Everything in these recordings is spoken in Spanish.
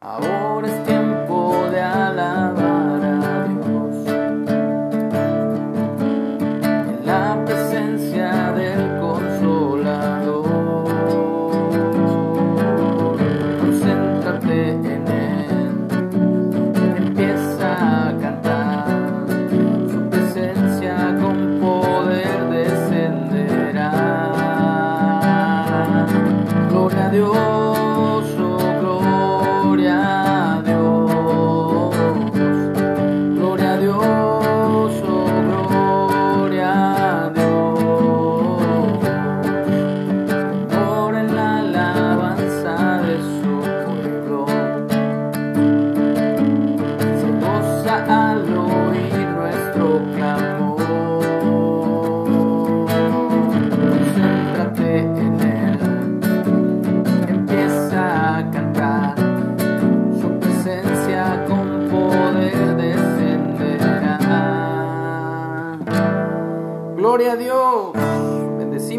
Ahora es tiempo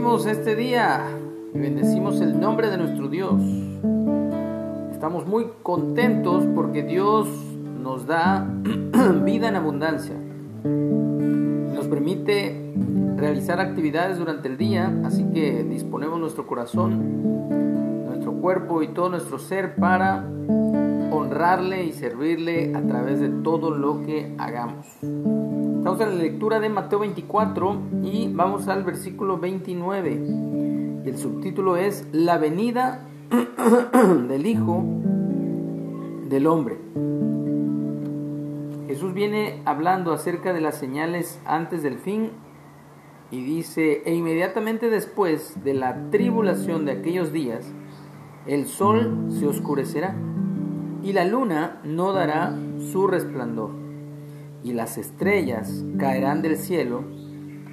Este día y bendecimos el nombre de nuestro Dios. Estamos muy contentos porque Dios nos da vida en abundancia. Nos permite realizar actividades durante el día, así que disponemos nuestro corazón, nuestro cuerpo y todo nuestro ser para honrarle y servirle a través de todo lo que hagamos. Estamos en la lectura de Mateo 24 y vamos al versículo 29. Y el subtítulo es La venida del Hijo del Hombre. Jesús viene hablando acerca de las señales antes del fin y dice, e inmediatamente después de la tribulación de aquellos días, el sol se oscurecerá y la luna no dará su resplandor y las estrellas caerán del cielo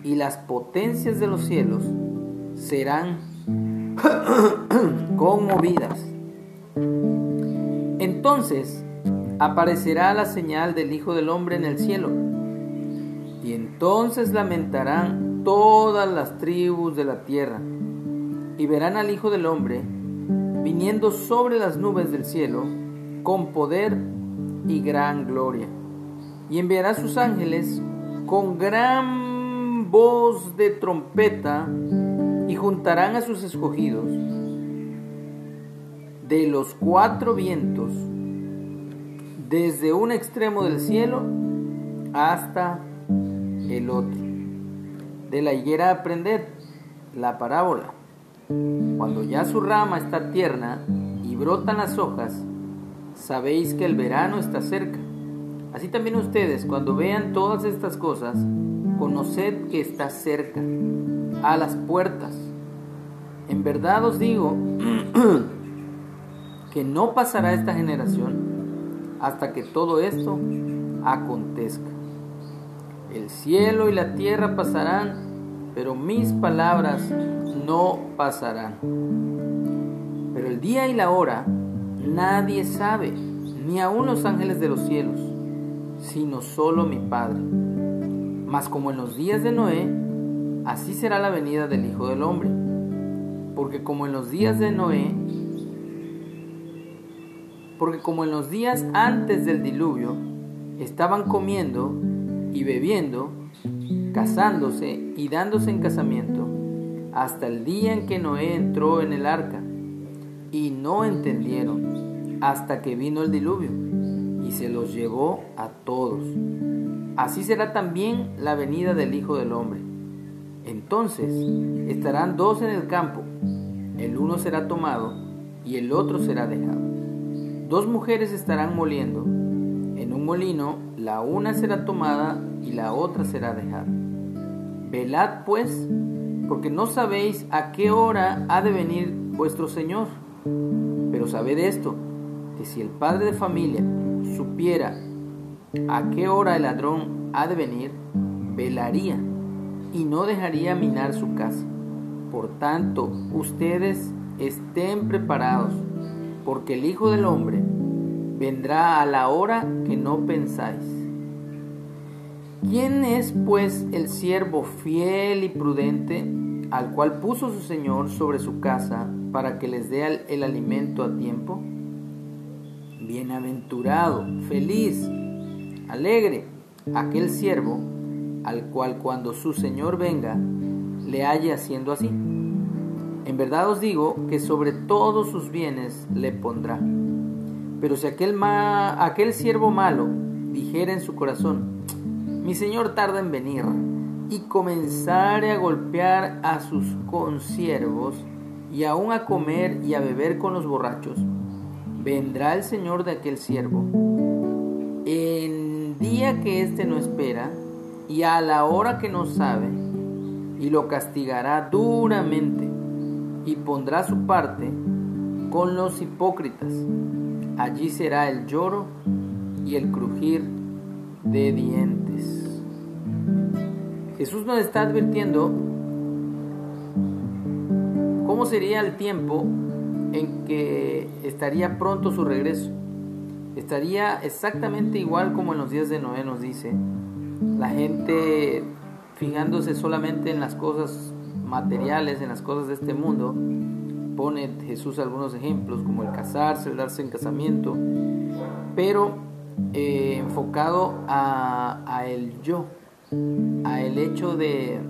y las potencias de los cielos serán conmovidas. Entonces aparecerá la señal del Hijo del Hombre en el cielo y entonces lamentarán todas las tribus de la tierra y verán al Hijo del Hombre viniendo sobre las nubes del cielo con poder y gran gloria. Y enviará sus ángeles con gran voz de trompeta y juntarán a sus escogidos de los cuatro vientos desde un extremo del cielo hasta el otro. De la higuera aprended la parábola. Cuando ya su rama está tierna y brotan las hojas, sabéis que el verano está cerca. Así también ustedes, cuando vean todas estas cosas, conoced que está cerca, a las puertas. En verdad os digo que no pasará esta generación hasta que todo esto acontezca. El cielo y la tierra pasarán, pero mis palabras no pasarán. Pero el día y la hora nadie sabe, ni aun los ángeles de los cielos, sino solo mi Padre. Mas como en los días de Noé, así será la venida del Hijo del Hombre. Porque como en los días de Noé, porque como en los días antes del diluvio, estaban comiendo y bebiendo, casándose y dándose en casamiento, hasta el día en que Noé entró en el arca, y no entendieron hasta que vino el diluvio, y se los llevó a todos. Así será también la venida del Hijo del Hombre. Entonces estarán dos en el campo, el uno será tomado y el otro será dejado. Dos mujeres estarán moliendo, en un molino la una será tomada y la otra será dejada. Velad pues, porque no sabéis a qué hora ha de venir vuestro Señor. Pero sabed esto, que si el padre de familia supiera a qué hora el ladrón ha de venir, velaría y no dejaría minar su casa. Por tanto, ustedes estén preparados, porque el Hijo del Hombre vendrá a la hora que no pensáis. ¿Quién es pues el siervo fiel y prudente al cual puso su Señor sobre su casa para que les dé el, alimento a tiempo? Bienaventurado, feliz, alegre, aquel siervo al cual cuando su Señor venga le halle haciendo así. En verdad os digo que sobre todos sus bienes le pondrá. Pero si aquel, aquel siervo malo dijera en su corazón, mi Señor tarda en venir, y comenzare a golpear a sus consiervos, y aún a comer y a beber con los borrachos, vendrá el Señor de aquel siervo en día que éste no espera y a la hora que no sabe, y lo castigará duramente y pondrá su parte con los hipócritas. Allí será el lloro y el crujir de dientes. Jesús nos está advirtiendo cómo sería el tiempo en que estaría pronto su regreso. Estaría exactamente igual como en los días de Noé nos dice. La gente fijándose solamente en las cosas materiales, en las cosas de este mundo. Pone Jesús algunos ejemplos como el casarse, el darse en casamiento, pero eh, enfocado a, a el yo, a el hecho de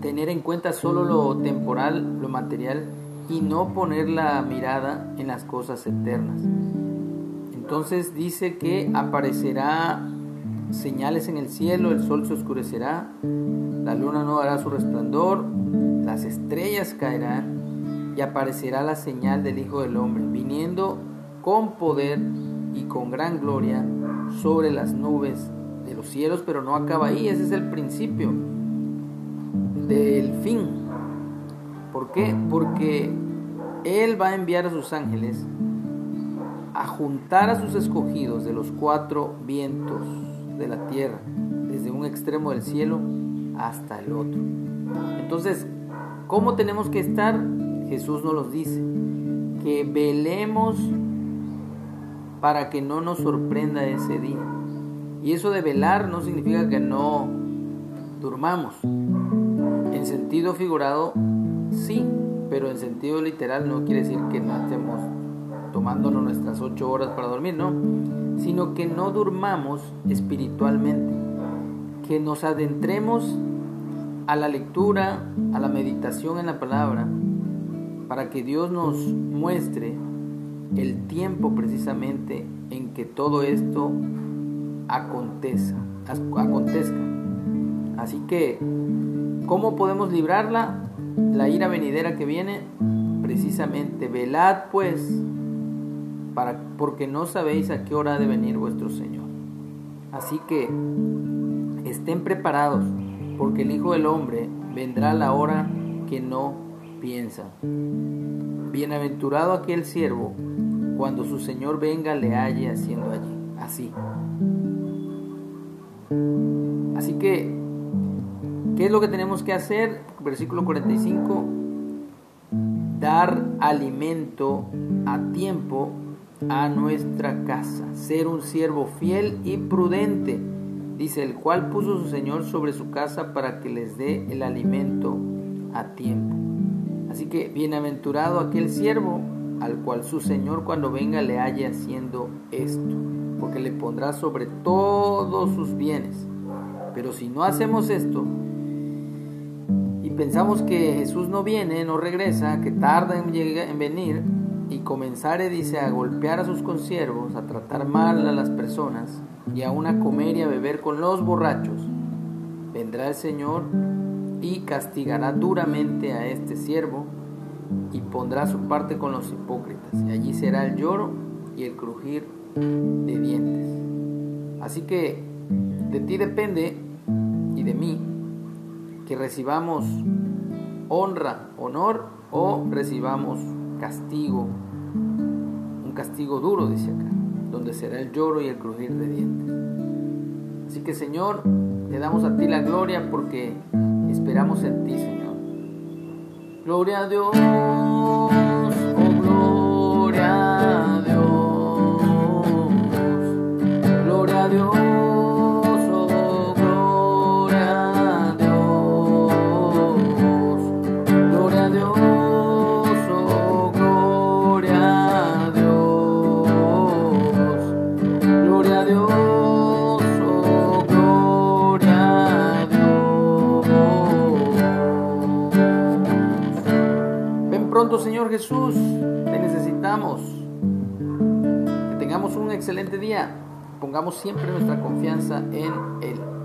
tener en cuenta solo lo temporal, lo material y no poner la mirada en las cosas eternas. Entonces dice que aparecerá señales en el cielo, el sol se oscurecerá, la luna no dará su resplandor, las estrellas caerán y aparecerá la señal del Hijo del Hombre, viniendo con poder y con gran gloria sobre las nubes de los cielos, pero no acaba ahí, ese es el principio del fin. ¿Por qué? Porque Él va a enviar a sus ángeles a juntar a sus escogidos de los cuatro vientos de la tierra, desde un extremo del cielo hasta el otro. Entonces, ¿cómo tenemos que estar? Jesús nos los dice, que velemos para que no nos sorprenda ese día. Y eso de velar no significa que no durmamos. En sentido figurado, sí, pero en sentido literal no quiere decir que no estemos tomándonos nuestras ocho horas para dormir, no, sino que no durmamos espiritualmente, que nos adentremos a la lectura, a la meditación en la palabra, para que Dios nos muestre el tiempo precisamente en que todo esto acontezca. Así que, ¿cómo podemos librarla? La ira venidera que viene, precisamente, velad pues porque no sabéis a qué hora ha de venir vuestro Señor. Así que estén preparados, porque el Hijo del Hombre vendrá a la hora que no piensa. Bienaventurado aquel siervo, cuando su Señor venga le halle haciendo allí, así. Así que, ¿qué es lo que tenemos que hacer? Versículo 45, dar alimento a tiempo a nuestra casa, ser un siervo fiel y prudente, dice el cual puso su Señor sobre su casa para que les dé el alimento a tiempo. Así que bienaventurado aquel siervo al cual su Señor cuando venga le haya haciendo esto, porque le pondrá sobre todos sus bienes. Pero si no hacemos esto pensamos que Jesús no viene, no regresa, que tarda en, en venir, y comenzare, dice, a golpear a sus consiervos, a tratar mal a las personas y aún a comer y a beber con los borrachos, vendrá el Señor y castigará duramente a este siervo y pondrá su parte con los hipócritas, y allí será el lloro y el crujir de dientes. Así que de ti depende y de mí que recibamos honra, honor o recibamos castigo, un castigo duro, dice acá, donde será el lloro y el crujir de dientes. Así que Señor, te damos a ti la gloria porque esperamos en ti, Señor. Gloria a Dios, Ven pronto, Señor Jesús. Te necesitamos. Que tengamos un excelente día. Pongamos siempre nuestra confianza en Él.